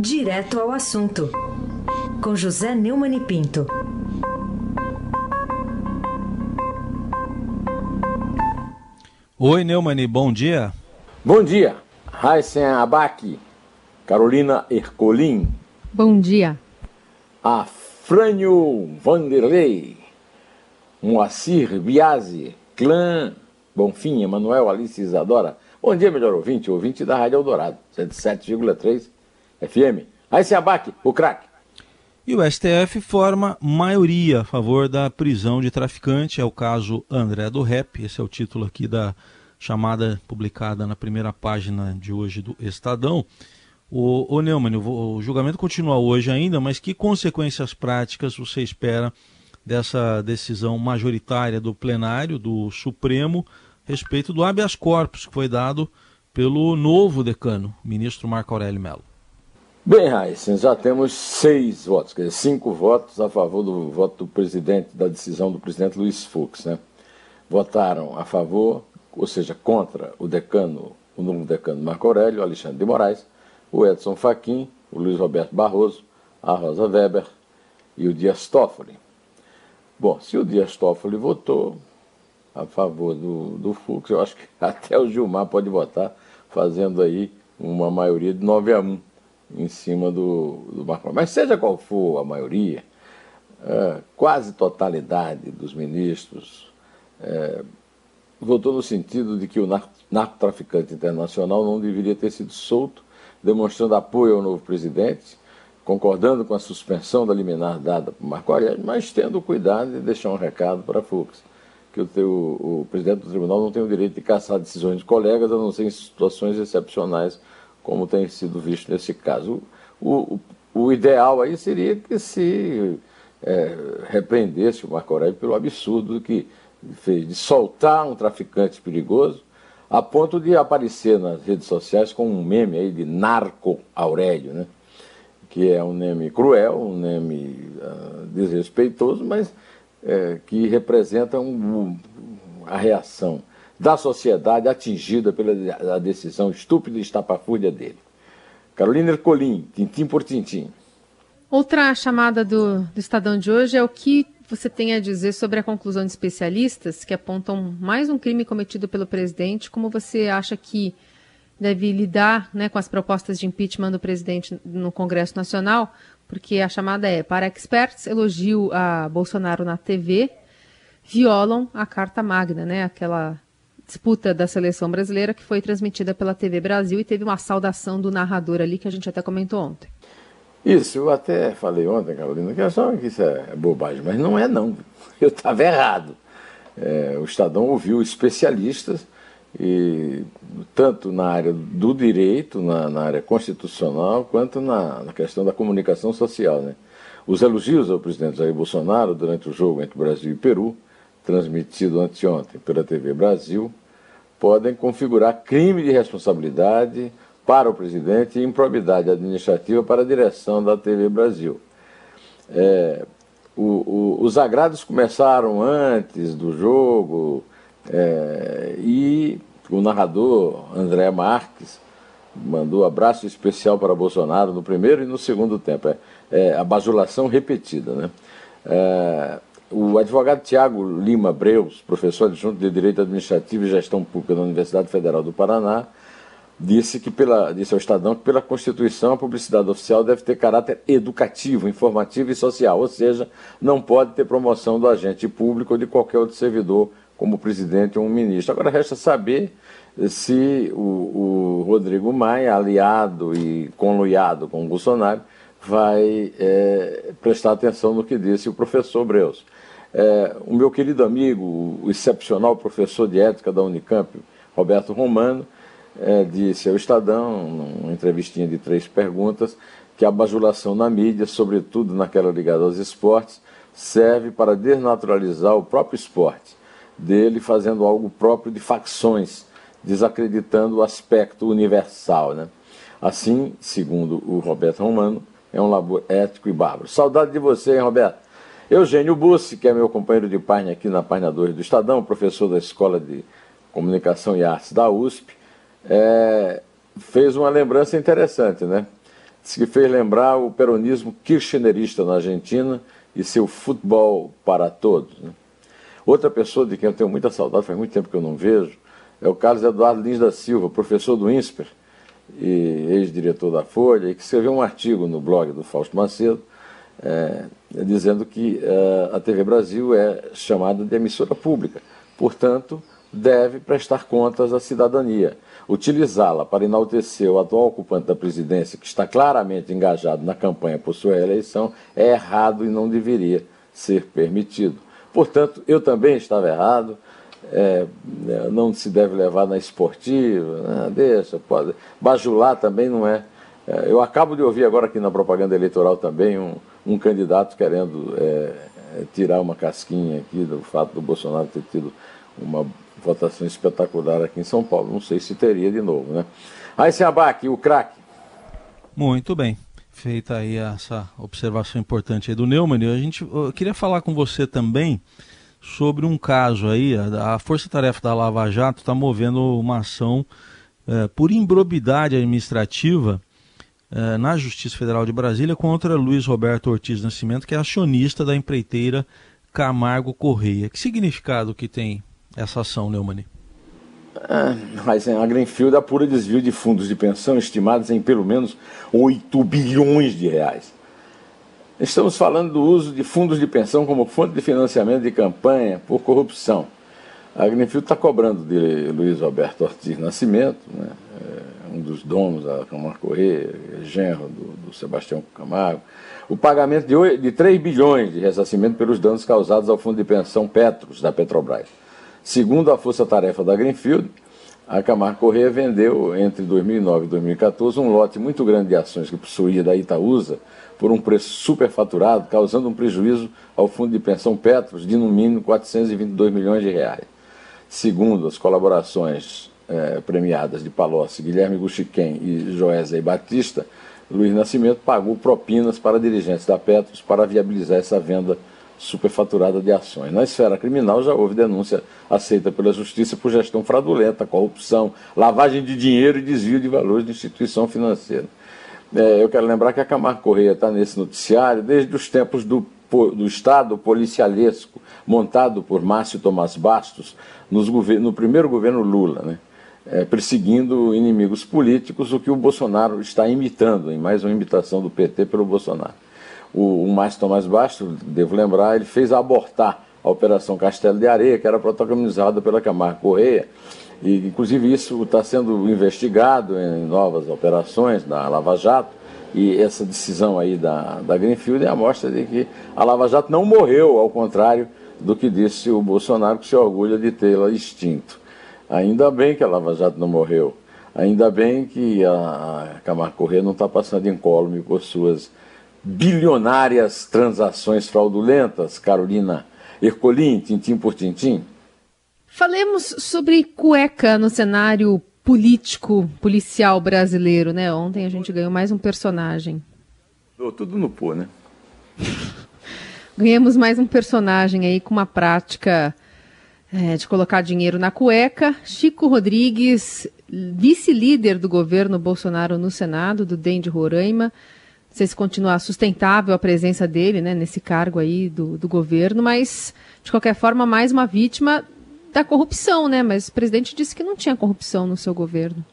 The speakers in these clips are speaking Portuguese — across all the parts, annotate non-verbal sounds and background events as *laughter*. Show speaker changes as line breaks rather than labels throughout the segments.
Direto ao assunto, com José Neumann e Pinto.
Oi, Neumani, bom dia.
Bom dia. Raíssen Abac, Carolina Ercolim.
Bom dia.
Afrânio Vanderlei, Moacir Biasi, Clã Bonfim, Emanuel Alice Isadora. Bom dia, melhor ouvinte, ouvinte da Rádio Eldorado, 107,3 FM. Raíssen Abac, o craque.
E o STF forma maioria a favor da prisão de traficante. É o caso André do Rep. Esse é o título aqui da chamada publicada na primeira página de hoje do Estadão. O, o Neumann, o, o julgamento continua hoje ainda, mas que consequências práticas você espera dessa decisão majoritária do plenário do Supremo respeito do habeas corpus que foi dado pelo novo decano, ministro Marco Aurélio Mello?
Bem, Raíssen, já temos seis votos, quer dizer, cinco votos a favor do voto do presidente, da decisão do presidente Luiz Fux. Né? Votaram a favor, ou seja, contra o decano, o novo decano Marco Aurélio, Alexandre de Moraes, o Edson Fachin, o Luiz Roberto Barroso, a Rosa Weber e o Dias Toffoli. Bom, se o Dias Toffoli votou a favor do, do Fux, eu acho que *laughs* até o Gilmar pode votar, fazendo aí uma maioria de 9 a 1 em cima do, do Marco Mas seja qual for a maioria, é, quase totalidade dos ministros é, votou no sentido de que o narcotraficante internacional não deveria ter sido solto, demonstrando apoio ao novo presidente, concordando com a suspensão da liminar dada por Marco Aurélio, mas tendo cuidado de deixar um recado para Fux, que o, teu, o presidente do tribunal não tem o direito de caçar decisões de colegas, a não ser em situações excepcionais como tem sido visto nesse caso. O, o, o ideal aí seria que se é, repreendesse o Marco Aurélio pelo absurdo que fez de soltar um traficante perigoso a ponto de aparecer nas redes sociais com um meme aí de Narco Aurélio, né? que é um meme cruel, um meme uh, desrespeitoso, mas é, que representa um, um, a reação da sociedade atingida pela decisão estúpida e estapafúrdia dele. Carolina Ercolim, tintim por tintim.
Outra chamada do, do Estadão de hoje é o que você tem a dizer sobre a conclusão de especialistas que apontam mais um crime cometido pelo presidente, como você acha que deve lidar né, com as propostas de impeachment do presidente no Congresso Nacional, porque a chamada é para experts, elogio a Bolsonaro na TV, violam a Carta Magna, né, aquela disputa da seleção brasileira que foi transmitida pela TV Brasil e teve uma saudação do narrador ali que a gente até comentou ontem.
Isso, eu até falei ontem, Carolina, que achava que isso é bobagem, mas não é não. *laughs* Eu estava errado. É, o Estadão ouviu especialistas, e, tanto na área do direito, na, na área constitucional, quanto na, na, questão da comunicação social. Né? Os elogios ao presidente Jair Bolsonaro durante o jogo entre Brasil e Peru transmitido anteontem pela TV Brasil, podem configurar crime de responsabilidade para o presidente e improbidade administrativa para a direção da TV Brasil. É, o, o, os agrados começaram antes do jogo é, e o narrador André Marques mandou abraço especial para Bolsonaro no primeiro e no segundo tempo. É, é a bajulação repetida. Né? É, o advogado Tiago Lima Breus, professor adjunto de Direito Administrativo e Gestão Pública da Universidade Federal do Paraná, disse que pela disse ao Estadão que pela Constituição a publicidade oficial deve ter caráter educativo, informativo e social, ou seja, não pode ter promoção do agente público ou de qualquer outro servidor, como presidente ou um ministro. Agora resta saber se o, o Rodrigo Maia, aliado e conluiado com o Bolsonaro, vai é, prestar atenção no que disse o professor Breus. É, o meu querido amigo, o excepcional professor de ética da Unicamp, Roberto Romano, é, disse ao Estadão, numa entrevistinha de três perguntas, que a bajulação na mídia, sobretudo naquela ligada aos esportes, serve para desnaturalizar o próprio esporte, dele fazendo algo próprio de facções, desacreditando o aspecto universal. Né? Assim, segundo o Roberto Romano, é um labor ético e bárbaro. Saudade de você, hein, Roberto? Eugênio Bussi, que é meu companheiro de página aqui na página 2 do Estadão, professor da Escola de Comunicação e Artes da USP, é, fez uma lembrança interessante, né? que fez lembrar o peronismo kirchnerista na Argentina e seu futebol para todos. Né? Outra pessoa de quem eu tenho muita saudade, faz muito tempo que eu não vejo, é o Carlos Eduardo Lins da Silva, professor do INSPER ex-diretor da Folha, e que escreveu um artigo no blog do Fausto Macedo, é, dizendo que é, a TV Brasil é chamada de emissora pública, portanto, deve prestar contas à cidadania. Utilizá-la para enaltecer o atual ocupante da presidência, que está claramente engajado na campanha por sua eleição, é errado e não deveria ser permitido. Portanto, eu também estava errado, é, é não se deve levar na esportiva, né? deixa, pode. Bajular também não é. é. Eu acabo de ouvir agora aqui na propaganda eleitoral também um, um candidato querendo é, é tirar uma casquinha aqui do fato do Bolsonaro ter tido uma votação espetacular aqui em São Paulo. Não sei se teria de novo, né? Aí se abaque, o craque.
Muito bem. Feita aí essa observação importante aí do Neumann, a gente eu queria falar com você também sobre um caso aí, a, a Força Tarefa da Lava Jato está movendo uma ação é, por improbidade administrativa é, na Justiça Federal de Brasília contra Luiz Roberto Ortiz Nascimento, que é acionista da empreiteira Camargo Correia. Que significado que tem essa ação, Neumann?
Ah, mas a Greenfield apura desvio de fundos de pensão estimados em pelo menos 8 bilhões de reais. Estamos falando do uso de fundos de pensão como fonte de financiamento de campanha por corrupção. A Greenfield está cobrando de Luiz Roberto Ortiz Nascimento, né, é um dos donos da Camargo Correia, genro do, do, Sebastião Camargo, o pagamento de, 8, de 3 bilhões de ressarcimento pelos danos causados ao fundo de pensão Petros, da Petrobras. Segundo a Força Tarefa da Greenfield, a Camargo Correia vendeu entre 2009 e 2014 um lote muito grande de ações que possuía da Itaúsa por um preço superfaturado, causando um prejuízo ao fundo de pensão Petros de no mínimo 422 milhões de reais. Segundo as colaborações eh, premiadas de Palocci, Guilherme Guxiquem e Joesley Batista, Luiz Nascimento pagou propinas para dirigentes da Petros para viabilizar essa venda superfaturada de ações. Na esfera criminal já houve denúncia aceita pela Justiça por gestão fraudulenta, corrupção, lavagem de dinheiro e desvio de valores de instituição financeira. É, eu quero lembrar que a Camargo Correia está nesse noticiário desde os tempos do, do Estado policialesco, montado por Márcio Tomás Bastos nos, no primeiro governo Lula, né? É, perseguindo inimigos políticos, o que o Bolsonaro está imitando, em mais uma imitação do PT pelo Bolsonaro o, o Márcio Tomás Bastos, devo lembrar, ele fez abortar a Operação Castelo de Areia, que era protagonizada pela Camargo Correia, e inclusive isso está sendo investigado em novas operações da Lava Jato, e essa decisão aí da, da Greenfield é a mostra de que a Lava Jato não morreu, ao contrário do que disse o Bolsonaro, que se orgulha de tê-la extinto. Ainda bem que a Lava Jato não morreu. Ainda bem que a Camargo Correia não está passando incólume por suas bilionárias transações fraudulentas, Carolina Ercolim, tintim por tintim?
Falemos sobre cueca no cenário político, policial brasileiro, né? Ontem a gente ganhou mais um personagem.
tudo no pô, né? *laughs*
Ganhamos mais um personagem aí com uma prática é, de colocar dinheiro na cueca. Chico Rodrigues, vice-líder do governo Bolsonaro no Senado, do DEM de Roraima, sei se continuar sustentável a presença dele né, nesse cargo aí do, do governo, mas, de qualquer forma, mais uma vítima da corrupção, né? Mas o presidente disse que não tinha corrupção no seu governo.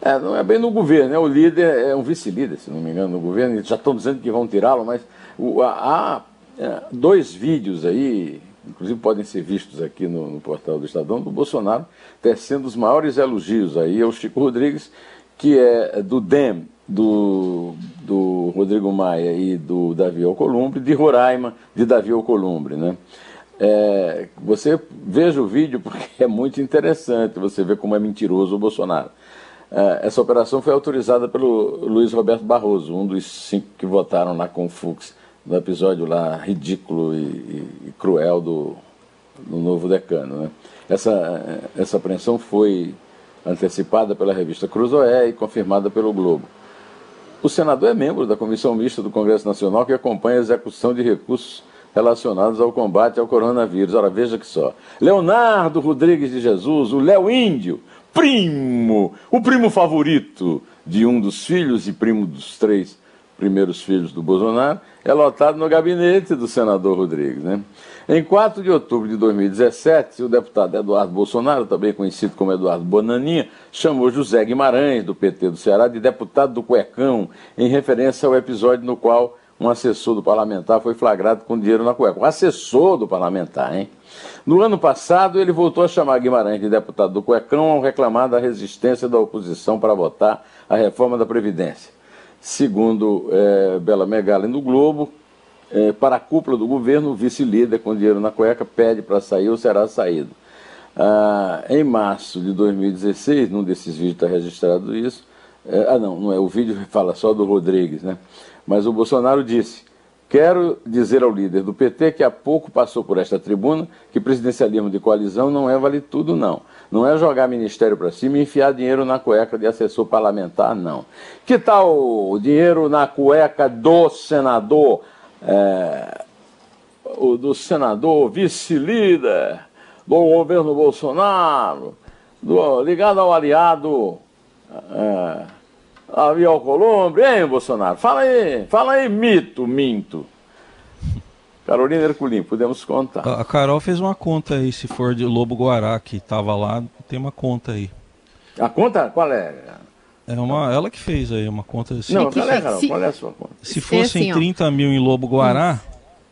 É, não é bem no governo, né? O líder é um vice-líder, se não me engano, no governo. Já estão dizendo que vão tirá-lo, mas o, há, há é, dois vídeos aí, inclusive podem ser vistos aqui no, no, portal do Estadão, do Bolsonaro tecendo os maiores elogios aí ao Chico Rodrigues, que é do DEM, do, do Rodrigo Maia e do Davi Alcolumbre, de Roraima, de Davi Alcolumbre, né? É, você veja o vídeo porque é muito interessante você ver como é mentiroso o Bolsonaro. É, essa operação foi autorizada pelo Luiz Roberto Barroso, um dos cinco que votaram lá com o Fux, no episódio lá ridículo e, e, e cruel do, do novo decano. Né? Essa, essa apreensão foi antecipada pela revista Cruzoé e confirmada pelo Globo. O senador é membro da Comissão Mista do Congresso Nacional que acompanha a execução de recursos relacionados ao combate ao coronavírus. Ora, veja que só. Leonardo Rodrigues de Jesus, o Léo Índio, primo, o primo favorito de um dos filhos e primo dos três primeiros filhos do Bolsonaro, é lotado no gabinete do senador Rodrigues. Né? Em 4 de outubro de 2017, o deputado Eduardo Bolsonaro, também conhecido como Eduardo Bonaninha, chamou José Guimarães, do PT do Ceará, de deputado do Cuecão, em referência ao episódio no qual um assessor do parlamentar foi flagrado com dinheiro na cueca. Um assessor do parlamentar, hein? No ano passado, ele voltou a chamar Guimarães de deputado do Cuecão ao reclamar da resistência da oposição para votar a reforma da Previdência. Segundo é, Bela Megali no Globo, é, para a cúpula do governo, o vice-líder com dinheiro na cueca pede para sair ou será saído. Ah, em março de 2016, num desses vídeos está registrado isso, é, ah não, não é, o vídeo fala só do Rodrigues, né? Mas o Bolsonaro disse, quero dizer ao líder do PT que há pouco passou por esta tribuna que presidencialismo de coalizão não é vale tudo não. Não é jogar ministério para cima e enfiar dinheiro na cueca de assessor parlamentar, não. Que tal o dinheiro na cueca do senador, é, do senador vice-líder do governo Bolsonaro, do, ligado ao aliado é, Avi Alcolumbre, hein, Bolsonaro? Fala aí, fala aí, mito, minto. Carolina Herculin, podemos contar.
A Carol fez uma conta aí, se for de Lobo Guará, que estava lá, tem uma conta aí.
A conta qual é?
É uma, ela que fez aí, uma conta assim.
Não, qual é, Carol? Qual é a sua conta?
Se fossem assim, 30 mil em Lobo Guará,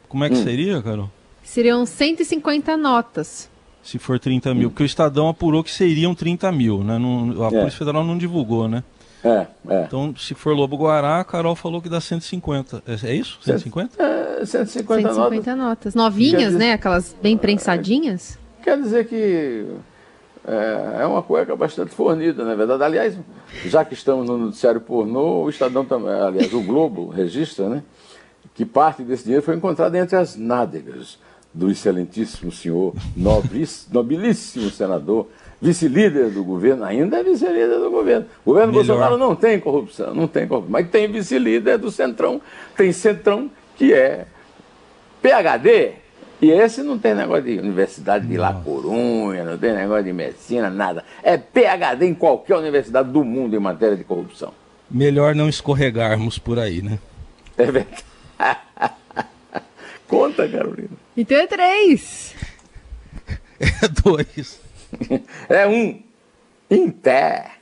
como é que hum. seria, Carol?
Seriam 150 notas.
Se for 30 mil, hum. porque o Estadão apurou que seriam 30 mil, né? Não, a é. Polícia Federal não divulgou, né?
É, é.
Então, se for Lobo Guará, a Carol falou que dá 150. É, é isso? 150?
É, 150,
150 notas. notas. Novinhas, dizer, né? Aquelas bem prensadinhas.
Quer dizer que é, é, uma cueca bastante fornida, na é verdade. Aliás, já que estamos no noticiário pornô, o Estadão também, aliás, o Globo registra, né? Que parte desse dinheiro foi encontrada entre as nádegas do excelentíssimo senhor, nobilíssimo senador vice-líder do governo, ainda é vice-líder do governo. O governo Melhor. Bolsonaro não tem corrupção, não tem corrupção, mas tem vice-líder do Centrão, tem Centrão que é PHD, e esse não tem negócio de universidade de La Corunha, não tem negócio de medicina, nada. É PHD em qualquer universidade do mundo em matéria de corrupção.
Melhor não escorregarmos por aí, né?
É verdade. *laughs* Conta, Carolina.
Então é três. *laughs*
É dois.
é um em pé.